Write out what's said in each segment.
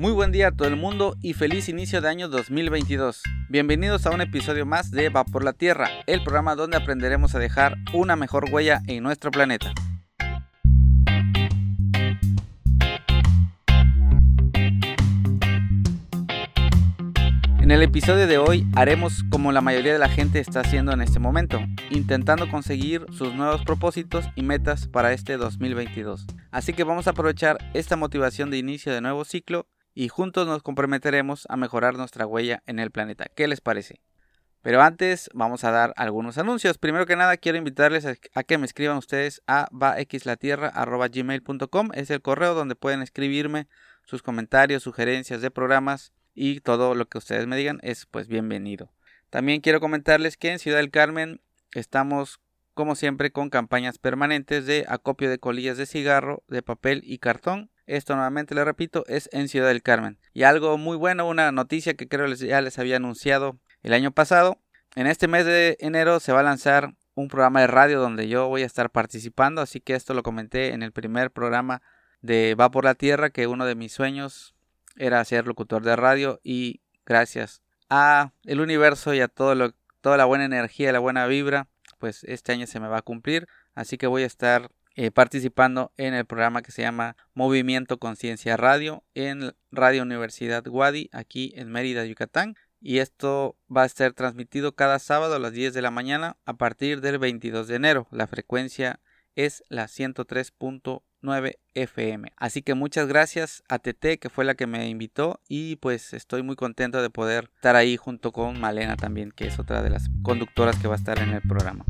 Muy buen día a todo el mundo y feliz inicio de año 2022. Bienvenidos a un episodio más de Va por la Tierra, el programa donde aprenderemos a dejar una mejor huella en nuestro planeta. En el episodio de hoy haremos como la mayoría de la gente está haciendo en este momento, intentando conseguir sus nuevos propósitos y metas para este 2022. Así que vamos a aprovechar esta motivación de inicio de nuevo ciclo y juntos nos comprometeremos a mejorar nuestra huella en el planeta. ¿Qué les parece? Pero antes vamos a dar algunos anuncios. Primero que nada quiero invitarles a, que me escriban ustedes a vaxlatierra.gmail.com. Es el correo donde pueden escribirme sus comentarios, sugerencias de programas y todo lo que ustedes me digan es pues bienvenido. También quiero comentarles que en Ciudad del Carmen estamos como siempre con campañas permanentes de acopio de colillas de cigarro, de papel y cartón. Esto nuevamente le repito es en Ciudad del Carmen. Y algo muy bueno, una noticia que creo ya les había anunciado el año pasado. En este mes de enero se va a lanzar un programa de radio donde yo voy a estar participando, así que esto lo comenté en el primer programa de Va por la Tierra, que uno de mis sueños era ser locutor de radio y gracias a el universo y a todo lo, toda la buena energía, la buena vibra, pues este año se me va a cumplir, así que voy a estar eh, participando en el programa que se llama Movimiento Conciencia Radio en Radio Universidad Guadi, aquí en Mérida, Yucatán. Y esto va a ser transmitido cada sábado a las 10 de la mañana a partir del 22 de enero. La frecuencia es la 103.1 9 FM. Así que muchas gracias a TT que fue la que me invitó y pues estoy muy contento de poder estar ahí junto con Malena también que es otra de las conductoras que va a estar en el programa.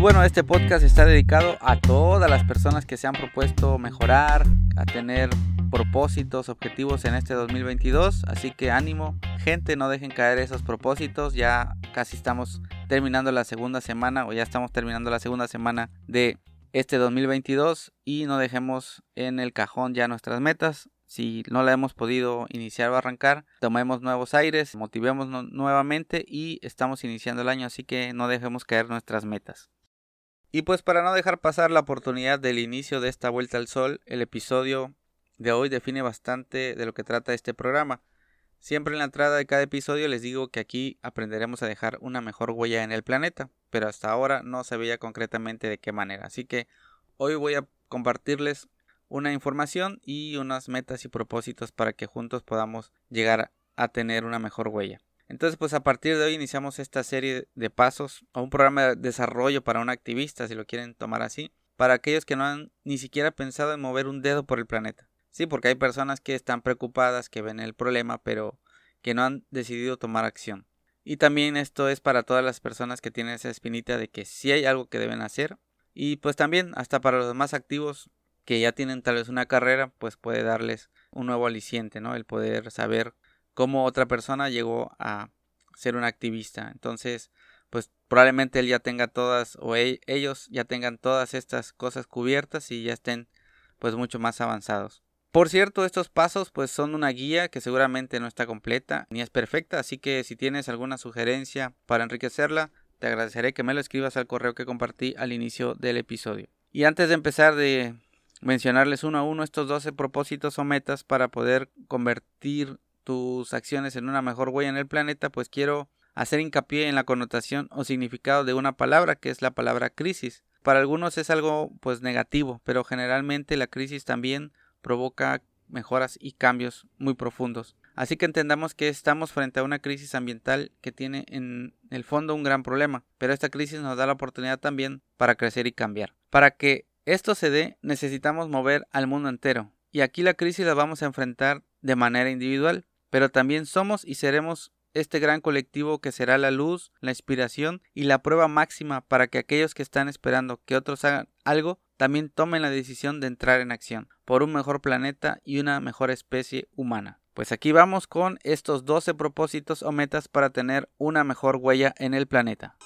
Y bueno, este podcast está dedicado a todas las personas que se han propuesto mejorar, a tener propósitos, objetivos en este 2022. Así que ánimo, gente, no dejen caer esos propósitos. Ya casi estamos terminando la segunda semana o ya estamos terminando la segunda semana de este 2022 y no dejemos en el cajón ya nuestras metas. Si no la hemos podido iniciar o arrancar, tomemos nuevos aires, motivemos nuevamente y estamos iniciando el año, así que no dejemos caer nuestras metas. Y pues para no dejar pasar la oportunidad del inicio de esta vuelta al sol, el episodio de hoy define bastante de lo que trata este programa. Siempre en la entrada de cada episodio les digo que aquí aprenderemos a dejar una mejor huella en el planeta, pero hasta ahora no se veía concretamente de qué manera. Así que hoy voy a compartirles una información y unas metas y propósitos para que juntos podamos llegar a tener una mejor huella. Entonces, pues a partir de hoy iniciamos esta serie de pasos o un programa de desarrollo para un activista, si lo quieren tomar así, para aquellos que no han ni siquiera pensado en mover un dedo por el planeta. Sí, porque hay personas que están preocupadas, que ven el problema, pero que no han decidido tomar acción. Y también esto es para todas las personas que tienen esa espinita de que sí hay algo que deben hacer. Y pues también hasta para los más activos que ya tienen tal vez una carrera, pues puede darles un nuevo aliciente, ¿no? El poder saber cómo otra persona llegó a ser un activista. Entonces, pues probablemente él ya tenga todas o e-, ellos ya tengan todas estas cosas cubiertas y ya estén pues mucho más avanzados. Por cierto, estos pasos pues son una guía que seguramente no está completa ni es perfecta, así que si tienes alguna sugerencia para enriquecerla, te agradeceré que me lo escribas al correo que compartí al inicio del episodio. Y antes de empezar de mencionarles uno a uno estos 12 propósitos o metas para poder convertir tus acciones en una mejor huella en el planeta, pues quiero hacer hincapié en la connotación o significado de una palabra que es la palabra crisis. Para algunos es algo pues negativo, pero generalmente la crisis también provoca mejoras y cambios muy profundos. Así que entendamos que estamos frente a una crisis ambiental que tiene en el fondo un gran problema, pero esta crisis nos da la oportunidad también para crecer y cambiar. Para que esto se dé, necesitamos mover al mundo entero, y aquí la crisis la vamos a enfrentar de manera individual, pero también somos y seremos este gran colectivo que será la luz, la inspiración y la prueba máxima para que aquellos que están esperando que otros hagan algo también tomen la decisión de entrar en acción por un mejor planeta y una mejor especie humana. Pues aquí vamos con estos 12 propósitos o metas para tener una mejor huella en el planeta.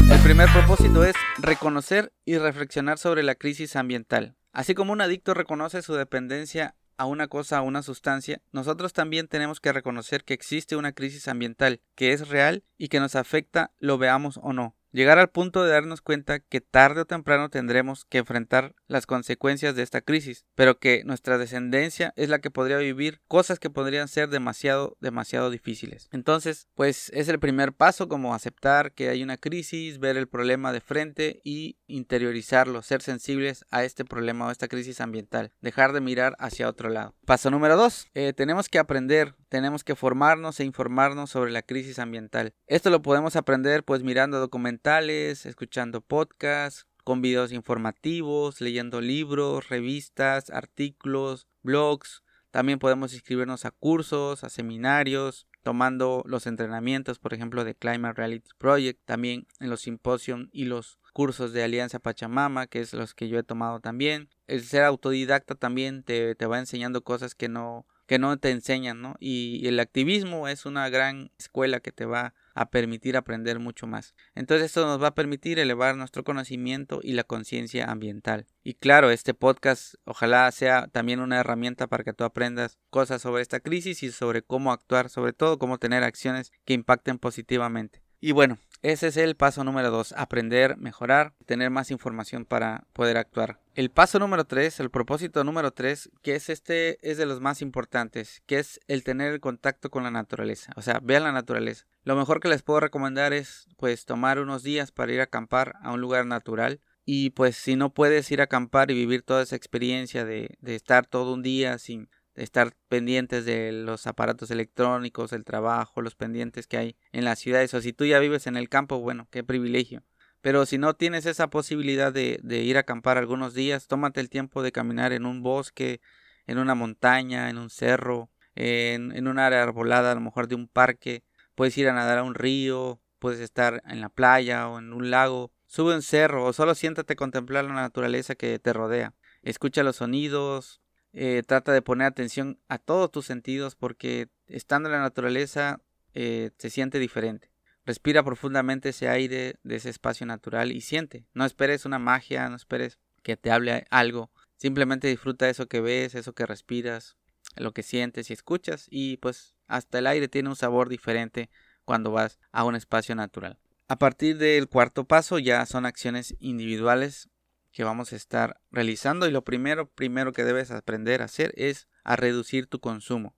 El primer propósito es reconocer y reflexionar sobre la crisis ambiental. Así como un adicto reconoce su dependencia a una cosa, a una sustancia, nosotros también tenemos que reconocer que existe una crisis ambiental, que es real y que nos afecta, lo veamos o no llegar al punto de darnos cuenta que tarde o temprano tendremos que enfrentar las consecuencias de esta crisis, pero que nuestra descendencia es la que podría vivir cosas que podrían ser demasiado, demasiado difíciles. Entonces, pues es el primer paso como aceptar que hay una crisis, ver el problema de frente y interiorizarlo, ser sensibles a este problema o esta crisis ambiental, dejar de mirar hacia otro lado. Paso número dos, eh, tenemos que aprender tenemos que formarnos e informarnos sobre la crisis ambiental. Esto lo podemos aprender pues mirando documentales, escuchando podcasts, con videos informativos, leyendo libros, revistas, artículos, blogs. También podemos inscribirnos a cursos, a seminarios, tomando los entrenamientos, por ejemplo, de Climate Reality Project, también en los simposios y los cursos de Alianza Pachamama, que es los que yo he tomado también. El ser autodidacta también te, te va enseñando cosas que no que no te enseñan, ¿no? Y, el activismo es una gran escuela que te va a permitir aprender mucho más. Entonces esto nos va a permitir elevar nuestro conocimiento y la conciencia ambiental. Y claro, este podcast ojalá sea también una herramienta para que tú aprendas cosas sobre esta crisis y sobre cómo actuar, sobre todo cómo tener acciones que impacten positivamente. Y bueno, ese es el paso número dos, aprender, mejorar, tener más información para poder actuar. El paso número tres, el propósito número tres, que es este, es de los más importantes, que es el tener el contacto con la naturaleza. O sea, vean la naturaleza. Lo mejor que les puedo recomendar es, pues, tomar unos días para ir a acampar a un lugar natural. Y pues si no puedes ir a acampar y vivir toda esa experiencia de, de estar todo un día sin estar pendientes de los aparatos electrónicos, el trabajo, los pendientes que hay en las ciudades. O si tú ya vives en el campo, bueno, qué privilegio. Pero si no tienes esa posibilidad de, ir a acampar algunos días, tómate el tiempo de caminar en un bosque, en una montaña, en un cerro, en, un área arbolada, a lo mejor de un parque. Puedes ir a nadar a un río, puedes estar en la playa o en un lago. Sube un cerro o solo siéntate a contemplar la naturaleza que te rodea. Escucha los sonidos, eh, trata de poner atención a todos tus sentidos porque estando en la naturaleza eh, se siente diferente. Respira profundamente ese aire de ese espacio natural y siente. No esperes una magia, no esperes que te hable algo. Simplemente disfruta eso que ves, eso que respiras, lo que sientes y escuchas y pues hasta el aire tiene un sabor diferente cuando vas a un espacio natural. A partir del cuarto paso ya son acciones individuales que vamos a estar realizando y lo primero, primero que debes aprender a hacer es a reducir tu consumo.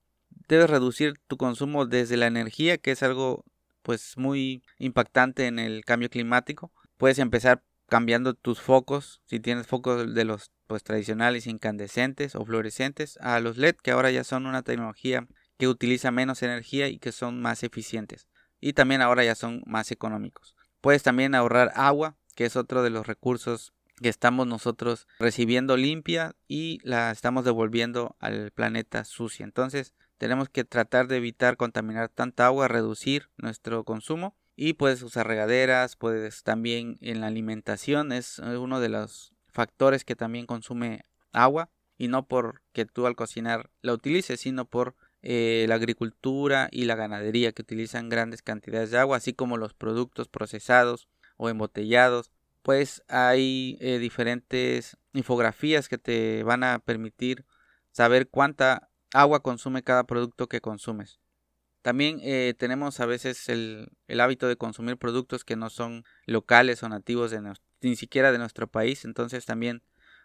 Debes reducir tu consumo desde la energía, que es algo pues muy impactante en el cambio climático. Puedes empezar cambiando tus focos, si tienes focos de los pues tradicionales incandescentes o fluorescentes a los LED que ahora ya son una tecnología que utiliza menos energía y que son más eficientes y también ahora ya son más económicos. Puedes también ahorrar agua, que es otro de los recursos que estamos nosotros recibiendo limpia y la estamos devolviendo al planeta sucia. Entonces tenemos que tratar de evitar contaminar tanta agua, reducir nuestro consumo y puedes usar regaderas, puedes también en la alimentación es uno de los factores que también consume agua y no porque tú al cocinar la utilices, sino por eh, la agricultura y la ganadería que utilizan grandes cantidades de agua, así como los productos procesados o embotellados pues hay eh, diferentes infografías que te van a permitir saber cuánta agua consume cada producto que consumes. También eh, tenemos a veces el, hábito de consumir productos que no son locales o nativos de ni siquiera de nuestro país, entonces también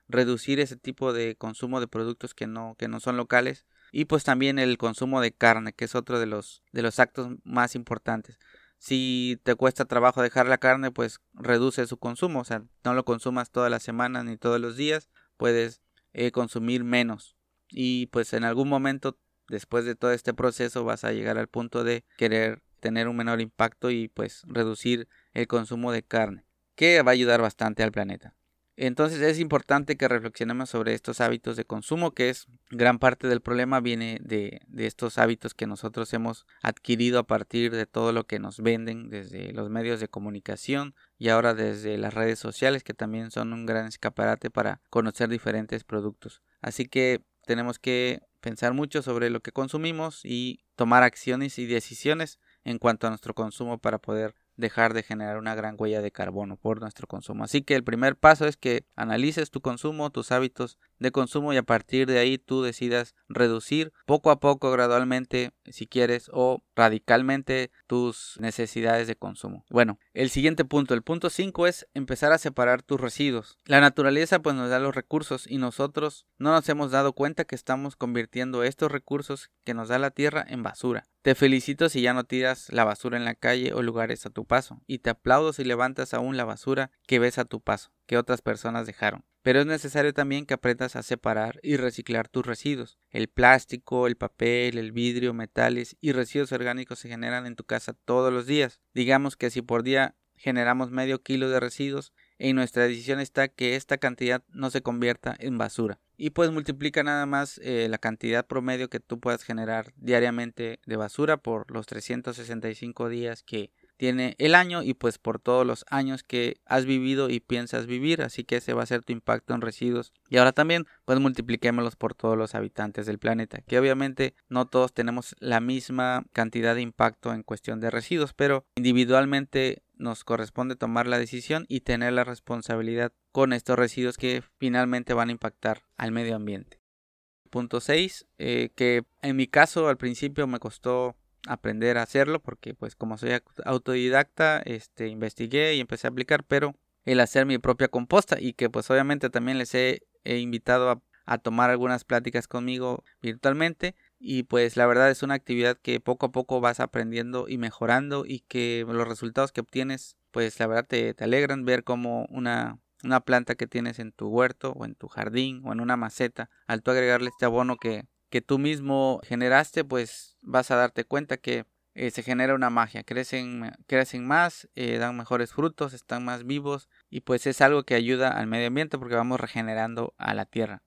reducir ese tipo de consumo de productos que no, que no son locales y pues también el consumo de carne, que es otro de los, de los actos más importantes. Si te cuesta trabajo dejar la carne, pues reduce su consumo. O sea, no lo consumas todas las semanas ni todos los días. Puedes eh, consumir menos. Y pues en algún momento, después de todo este proceso, vas a llegar al punto de querer tener un menor impacto y pues reducir el consumo de carne. Que va a ayudar bastante al planeta. Entonces es importante que reflexionemos sobre estos hábitos de consumo, que es gran parte del problema viene de, de, estos hábitos que nosotros hemos adquirido a partir de todo lo que nos venden desde los medios de comunicación y ahora desde las redes sociales que también son un gran escaparate para conocer diferentes productos. Así que tenemos que pensar mucho sobre lo que consumimos y tomar acciones y decisiones en cuanto a nuestro consumo para poder dejar de generar una gran huella de carbono por nuestro consumo. Así que el primer paso es que analices tu consumo, tus hábitos de consumo y a partir de ahí tú decidas reducir poco a poco, gradualmente, si quieres, o radicalmente tus necesidades de consumo. Bueno, el siguiente punto, el punto 5 es empezar a separar tus residuos. La naturaleza pues nos da los recursos y nosotros no nos hemos dado cuenta que estamos convirtiendo estos recursos que nos da la tierra en basura. Te felicito si ya no tiras la basura en la calle o lugares a tu paso, y te aplaudo si levantas aún la basura que ves a tu paso, que otras personas dejaron. Pero es necesario también que aprendas a separar y reciclar tus residuos. El plástico, el papel, el vidrio, metales y residuos orgánicos se generan en tu casa todos los días. Digamos que si por día generamos medio kilo de residuos, en nuestra decisión está que esta cantidad no se convierta en basura y pues multiplica nada más eh, la cantidad promedio que tú puedas generar diariamente de basura por los 365 días que tiene el año y pues por todos los años que has vivido y piensas vivir así que ese va a ser tu impacto en residuos y ahora también pues multipliquémoslos por todos los habitantes del planeta que obviamente no todos tenemos la misma cantidad de impacto en cuestión de residuos pero individualmente nos corresponde tomar la decisión y tener la responsabilidad con estos residuos que finalmente van a impactar al medio ambiente. Punto 6, eh, que en mi caso al principio me costó aprender a hacerlo porque pues como soy autodidacta este investigué y empecé a aplicar pero el hacer mi propia composta y que pues obviamente también les he, invitado a, tomar algunas pláticas conmigo virtualmente y pues la verdad es una actividad que poco a poco vas aprendiendo y mejorando y que los resultados que obtienes pues la verdad te, te alegran ver como una, una planta que tienes en tu huerto o en tu jardín o en una maceta al tú agregarle este abono que, que tú mismo generaste pues vas a darte cuenta que eh, se genera una magia, crecen, crecen más, eh, dan mejores frutos, están más vivos y pues es algo que ayuda al medio ambiente porque vamos regenerando a la tierra.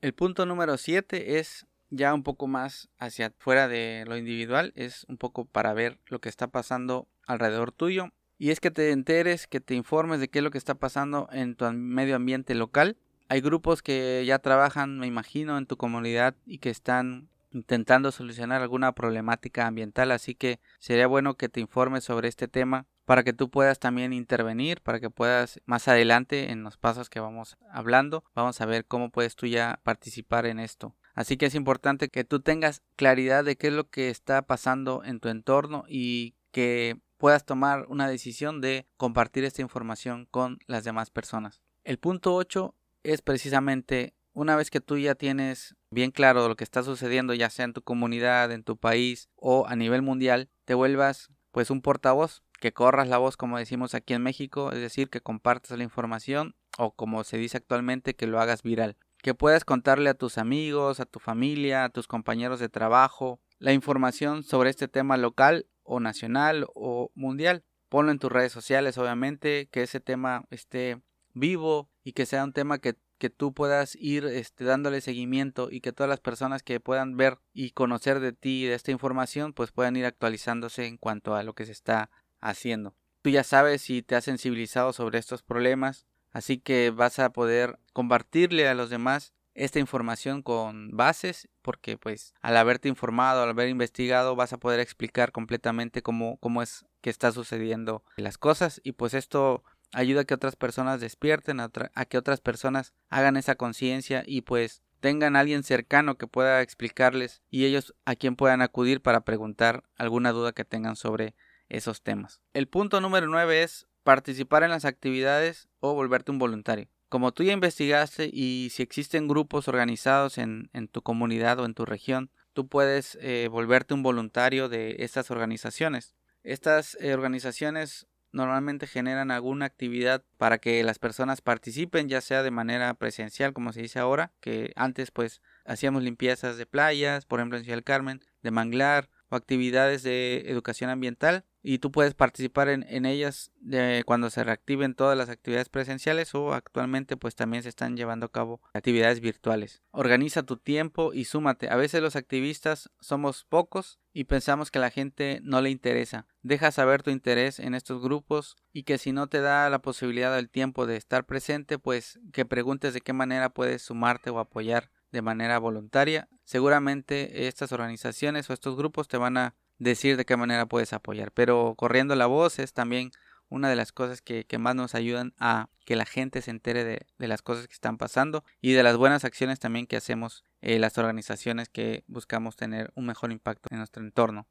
El punto número 7 es ya un poco más hacia fuera de lo individual, es un poco para ver lo que está pasando alrededor tuyo. Y es que te enteres, que te informes de qué es lo que está pasando en tu medio ambiente local. Hay grupos que ya trabajan, me imagino, en tu comunidad y que están intentando solucionar alguna problemática ambiental, así que sería bueno que te informes sobre este tema para que tú puedas también intervenir, para que puedas más adelante en los pasos que vamos hablando, vamos a ver cómo puedes tú ya participar en esto. Así que es importante que tú tengas claridad de qué es lo que está pasando en tu entorno y que puedas tomar una decisión de compartir esta información con las demás personas. El punto 8 es precisamente una vez que tú ya tienes bien claro lo que está sucediendo, ya sea en tu comunidad, en tu país o a nivel mundial, te vuelvas pues un portavoz, que corras la voz como decimos aquí en México, es decir, que compartas la información o como se dice actualmente, que lo hagas viral que puedas contarle a tus amigos, a tu familia, a tus compañeros de trabajo, la información sobre este tema local o nacional o mundial. Ponlo en tus redes sociales, obviamente, que ese tema esté vivo y que sea un tema que, que tú puedas ir este, dándole seguimiento y que todas las personas que puedan ver y conocer de ti de esta información, pues puedan ir actualizándose en cuanto a lo que se está haciendo. Tú ya sabes si te has sensibilizado sobre estos problemas, Así que vas a poder compartirle a los demás esta información con bases porque pues al haberte informado, al haber investigado vas a poder explicar completamente cómo, cómo es que está sucediendo las cosas y pues esto ayuda a que otras personas despierten, a, que otras personas hagan esa conciencia y pues tengan a alguien cercano que pueda explicarles y ellos a quien puedan acudir para preguntar alguna duda que tengan sobre esos temas. El punto número 9 es participar en las actividades o volverte un voluntario. Como tú ya investigaste y si existen grupos organizados en, tu comunidad o en tu región, tú puedes eh, volverte un voluntario de estas organizaciones. Estas eh, organizaciones normalmente generan alguna actividad para que las personas participen, ya sea de manera presencial, como se dice ahora, que antes pues hacíamos limpiezas de playas, por ejemplo en Ciudad del Carmen, de manglar, o actividades de educación ambiental y tú puedes participar en, en ellas de cuando se reactiven todas las actividades presenciales o actualmente pues también se están llevando a cabo actividades virtuales. Organiza tu tiempo y súmate. A veces los activistas somos pocos y pensamos que a la gente no le interesa. Deja saber tu interés en estos grupos y que si no te da la posibilidad del tiempo de estar presente pues que preguntes de qué manera puedes sumarte o apoyar de manera voluntaria. Seguramente estas organizaciones o estos grupos te van a decir de qué manera puedes apoyar. Pero corriendo la voz es también una de las cosas que, más nos ayudan a que la gente se entere de, las cosas que están pasando y de las buenas acciones también que hacemos eh, las organizaciones que buscamos tener un mejor impacto en nuestro entorno.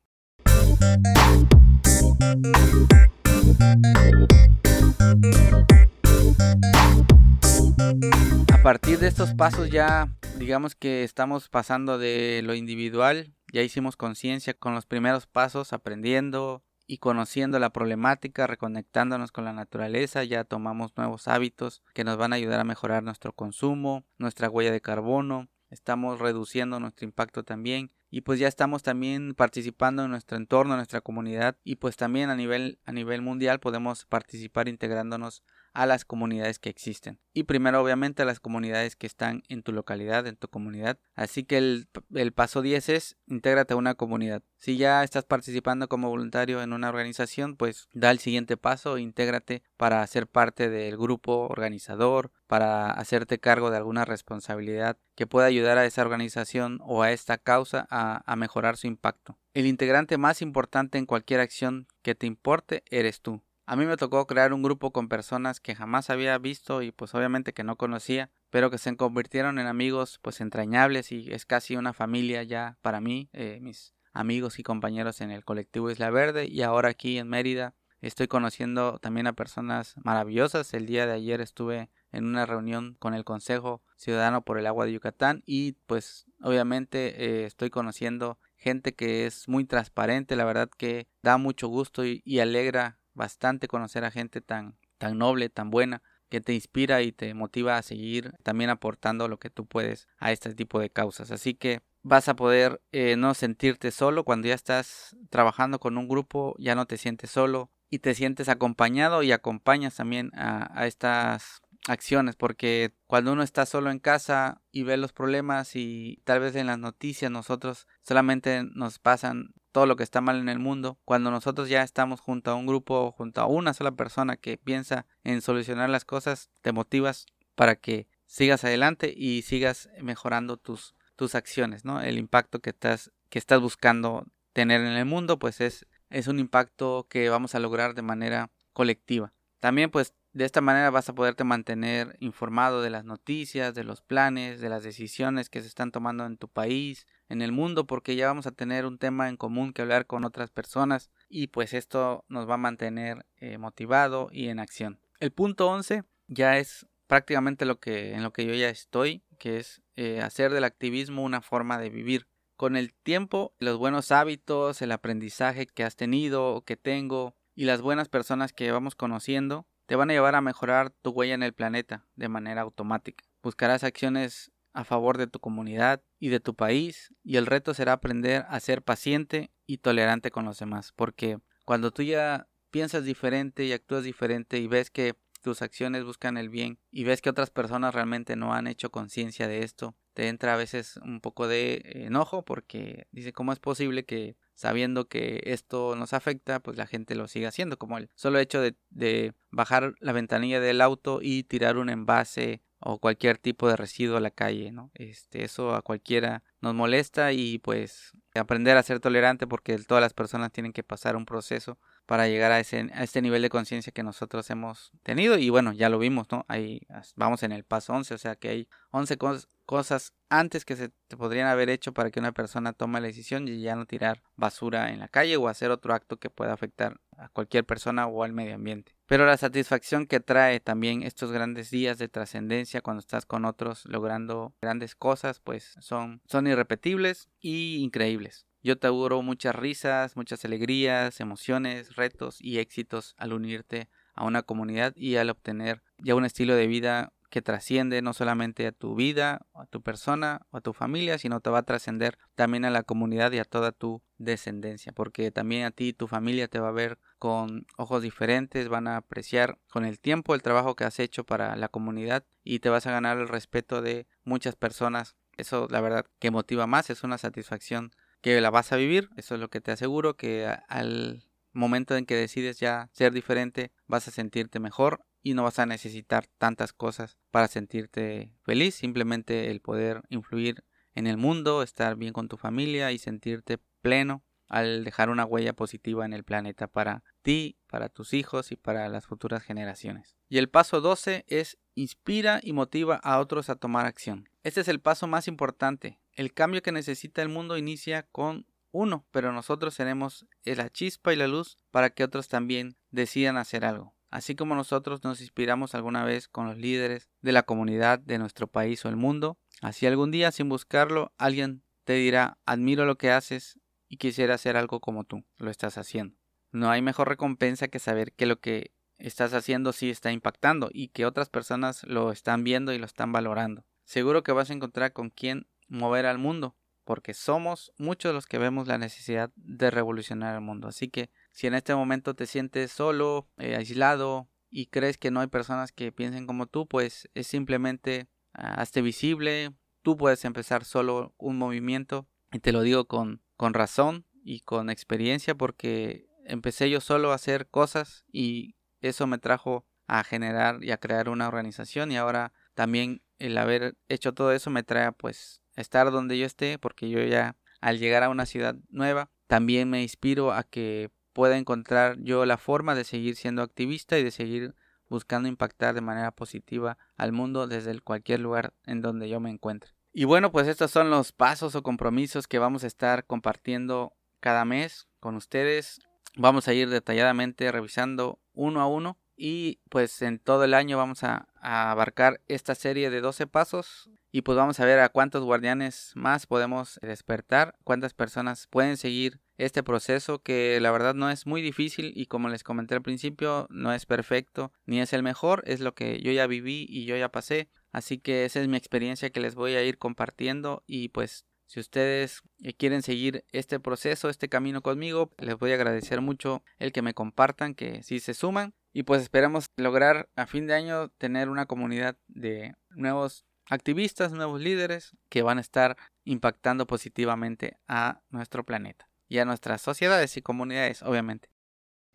A partir de estos pasos ya digamos que estamos pasando de lo individual, ya hicimos conciencia con los primeros pasos, aprendiendo, y conociendo la problemática, reconectándonos con la naturaleza, ya tomamos nuevos hábitos que nos van a ayudar a mejorar nuestro consumo, nuestra huella de carbono, estamos reduciendo nuestro impacto también y pues ya estamos también participando en nuestro entorno, en nuestra comunidad y pues también a nivel a nivel mundial podemos participar integrándonos a las comunidades que existen. Y primero obviamente a las comunidades que están en tu localidad, en tu comunidad. Así que el, paso 10 es intégrate a una comunidad. Si ya estás participando como voluntario en una organización, pues da el siguiente paso, intégrate para ser parte del grupo organizador, para hacerte cargo de alguna responsabilidad que pueda ayudar a esa organización o a esta causa a mejorar su impacto. El integrante más importante en cualquier acción que te importe eres tú. A mí me tocó crear un grupo con personas que jamás había visto y pues obviamente que no conocía, pero que se convirtieron en amigos pues entrañables y es casi una familia ya para mí, eh, mis amigos y compañeros en el colectivo Isla Verde y ahora aquí en Mérida estoy conociendo también a personas maravillosas. El día de ayer estuve en una reunión con el Consejo Ciudadano por el Agua de Yucatán y pues obviamente eh, estoy conociendo gente que es muy transparente, la verdad que da mucho gusto y alegra bastante conocer a gente tan, tan noble, tan buena, que te inspira y te motiva a seguir también aportando lo que tú puedes a este tipo de causas. Así que vas a poder eh, no sentirte solo cuando ya estás trabajando con un grupo, ya no te sientes solo y te sientes acompañado y acompañas también a, a estas acciones porque cuando uno está solo en casa y ve los problemas y tal vez en las noticias nosotros solamente nos pasan todo lo que está mal en el mundo, cuando nosotros ya estamos junto a un grupo, junto a una sola persona que piensa en solucionar las cosas, te motivas para que sigas adelante y sigas mejorando tus, tus acciones, ¿no? El impacto que estás, que estás buscando tener en el mundo, pues es, es un impacto que vamos a lograr de manera colectiva. También pues de esta manera vas a poderte mantener informado de las noticias, de los planes, de las decisiones que se están tomando en tu país, en el mundo, porque ya vamos a tener un tema en común que hablar con otras personas y pues esto nos va a mantener eh, motivado y en acción. El punto 11 ya es prácticamente lo que en lo que yo ya estoy, que es eh, hacer del activismo una forma de vivir. Con el tiempo, los buenos hábitos, el aprendizaje que has tenido o que tengo y las buenas personas que vamos conociendo te van a llevar a mejorar tu huella en el planeta de manera automática. Buscarás acciones a favor de tu comunidad y de tu país y el reto será aprender a ser paciente y tolerante con los demás, porque cuando tú ya piensas diferente y actúas diferente y ves que tus acciones buscan el bien y ves que otras personas realmente no han hecho conciencia de esto, te entra a veces un poco de enojo porque dice cómo es posible que sabiendo que esto nos afecta, pues la gente lo sigue haciendo, como el solo hecho de, de bajar la ventanilla del auto y tirar un envase o cualquier tipo de residuo a la calle, ¿no? Este, eso a cualquiera nos molesta y pues aprender a ser tolerante porque todas las personas tienen que pasar un proceso para llegar a, ese, a este nivel de conciencia que nosotros hemos tenido y bueno, ya lo vimos, ¿no? Ahí vamos en el paso 11, o sea que hay 11 cosas antes que se te podrían haber hecho para que una persona tome la decisión y ya no tirar basura en la calle o hacer otro acto que pueda afectar a cualquier persona o al medio ambiente. Pero la satisfacción que trae también estos grandes días de trascendencia cuando estás con otros logrando grandes cosas, pues son, son irrepetibles y increíbles. Yo te auguro muchas risas, muchas alegrías, emociones, retos y éxitos al unirte a una comunidad y al obtener ya un estilo de vida que trasciende no solamente a tu vida, a tu persona o a tu familia, sino te va a trascender también a la comunidad y a toda tu descendencia, porque también a ti y tu familia te va a ver con ojos diferentes, van a apreciar con el tiempo el trabajo que has hecho para la comunidad y te vas a ganar el respeto de muchas personas. Eso la verdad que motiva más, es una satisfacción que la vas a vivir, eso es lo que te aseguro, que al momento en que decides ya ser diferente vas a sentirte mejor y no vas a necesitar tantas cosas para sentirte feliz, simplemente el poder influir en el mundo, estar bien con tu familia y sentirte pleno al dejar una huella positiva en el planeta para ti, para tus hijos y para las futuras generaciones. Y el paso 12 es inspira y motiva a otros a tomar acción. Este es el paso más importante. El cambio que necesita el mundo inicia con uno, pero nosotros seremos la chispa y la luz para que otros también decidan hacer algo. Así como nosotros nos inspiramos alguna vez con los líderes de la comunidad de nuestro país o el mundo, así algún día sin buscarlo alguien te dirá admiro lo que haces y quisiera hacer algo como tú lo estás haciendo. No hay mejor recompensa que saber que lo que estás haciendo sí está impactando y que otras personas lo están viendo y lo están valorando. Seguro que vas a encontrar con quién mover al mundo, porque somos muchos los que vemos la necesidad de revolucionar el mundo. Así que si en este momento te sientes solo, eh, aislado y crees que no hay personas que piensen como tú, pues es simplemente ah, hazte visible, tú puedes empezar solo un movimiento y te lo digo con, con razón y con experiencia porque empecé yo solo a hacer cosas y eso me trajo a generar y a crear una organización y ahora también el haber hecho todo eso me trae pues estar donde yo esté porque yo ya al llegar a una ciudad nueva también me inspiro a que pueda encontrar yo la forma de seguir siendo activista y de seguir buscando impactar de manera positiva al mundo desde cualquier lugar en donde yo me encuentre. Y bueno, pues estos son los pasos o compromisos que vamos a estar compartiendo cada mes con ustedes. Vamos a ir detalladamente revisando uno a uno y pues en todo el año vamos a, abarcar esta serie de 12 pasos y pues vamos a ver a cuántos guardianes más podemos despertar, cuántas personas pueden seguir este proceso que la verdad no es muy difícil y como les comenté al principio no es perfecto ni es el mejor, es lo que yo ya viví y yo ya pasé, así que esa es mi experiencia que les voy a ir compartiendo y pues si ustedes eh, quieren seguir este proceso, este camino conmigo, les voy a agradecer mucho el que me compartan, que si se suman. Y pues esperamos lograr a fin de año tener una comunidad de nuevos activistas, nuevos líderes que van a estar impactando positivamente a nuestro planeta y a nuestras sociedades y comunidades, obviamente.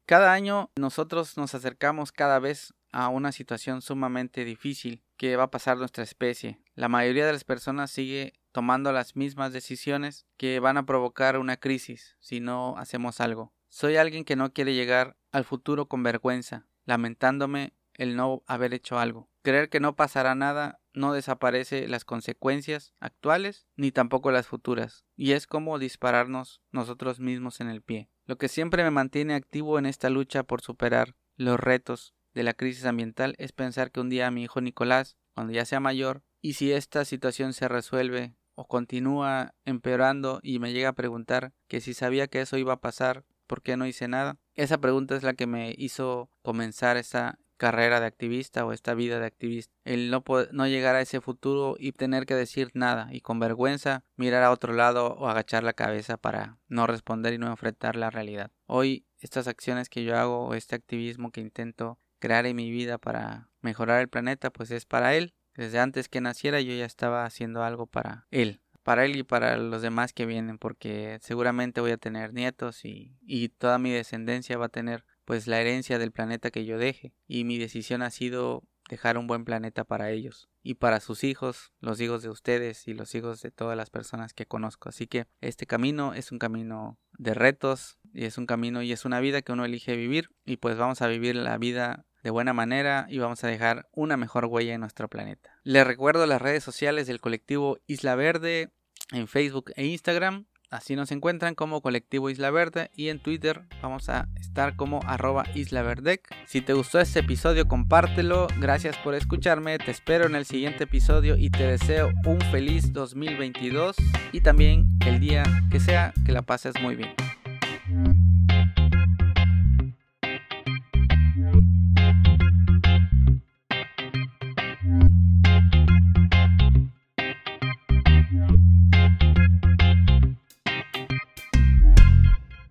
Cada año nosotros nos acercamos cada vez a una situación sumamente difícil que va a pasar nuestra especie. La mayoría de las personas sigue tomando las mismas decisiones que van a provocar una crisis si no hacemos algo. Soy alguien que no quiere llegar al futuro con vergüenza, lamentándome el no haber hecho algo. Creer que no pasará nada no desaparece las consecuencias actuales ni tampoco las futuras, y es como dispararnos nosotros mismos en el pie. Lo que siempre me mantiene activo en esta lucha por superar los retos de la crisis ambiental es pensar que un día mi hijo Nicolás, cuando ya sea mayor, y si esta situación se resuelve continúa empeorando y me llega a preguntar que si sabía que eso iba a pasar, ¿por qué no hice nada? Esa pregunta es la que me hizo comenzar esa carrera de activista o esta vida de activista. El no, no llegar a ese futuro y tener que decir nada y con vergüenza mirar a otro lado o agachar la cabeza para no responder y no enfrentar la realidad. Hoy estas acciones que yo hago o este activismo que intento crear en mi vida para mejorar el planeta pues es para él desde antes que naciera yo ya estaba haciendo algo para él, para él y para los demás que vienen, porque seguramente voy a tener nietos y, y toda mi descendencia va a tener pues la herencia del planeta que yo deje. Y mi decisión ha sido dejar un buen planeta para ellos y para sus hijos, los hijos de ustedes y los hijos de todas las personas que conozco. Así que este camino es un camino de retos y es un camino y es una vida que uno elige vivir y pues vamos a vivir la vida de buena manera y vamos a dejar una mejor huella en nuestro planeta. Les recuerdo las redes sociales del colectivo Isla Verde en Facebook e Instagram. Así nos encuentran como Colectivo Isla Verde y en Twitter vamos a estar como arroba Isla Verdec. Si te gustó este episodio compártelo, gracias por escucharme, te espero en el siguiente episodio y te deseo un feliz 2022 y también el día que sea que la pases muy bien.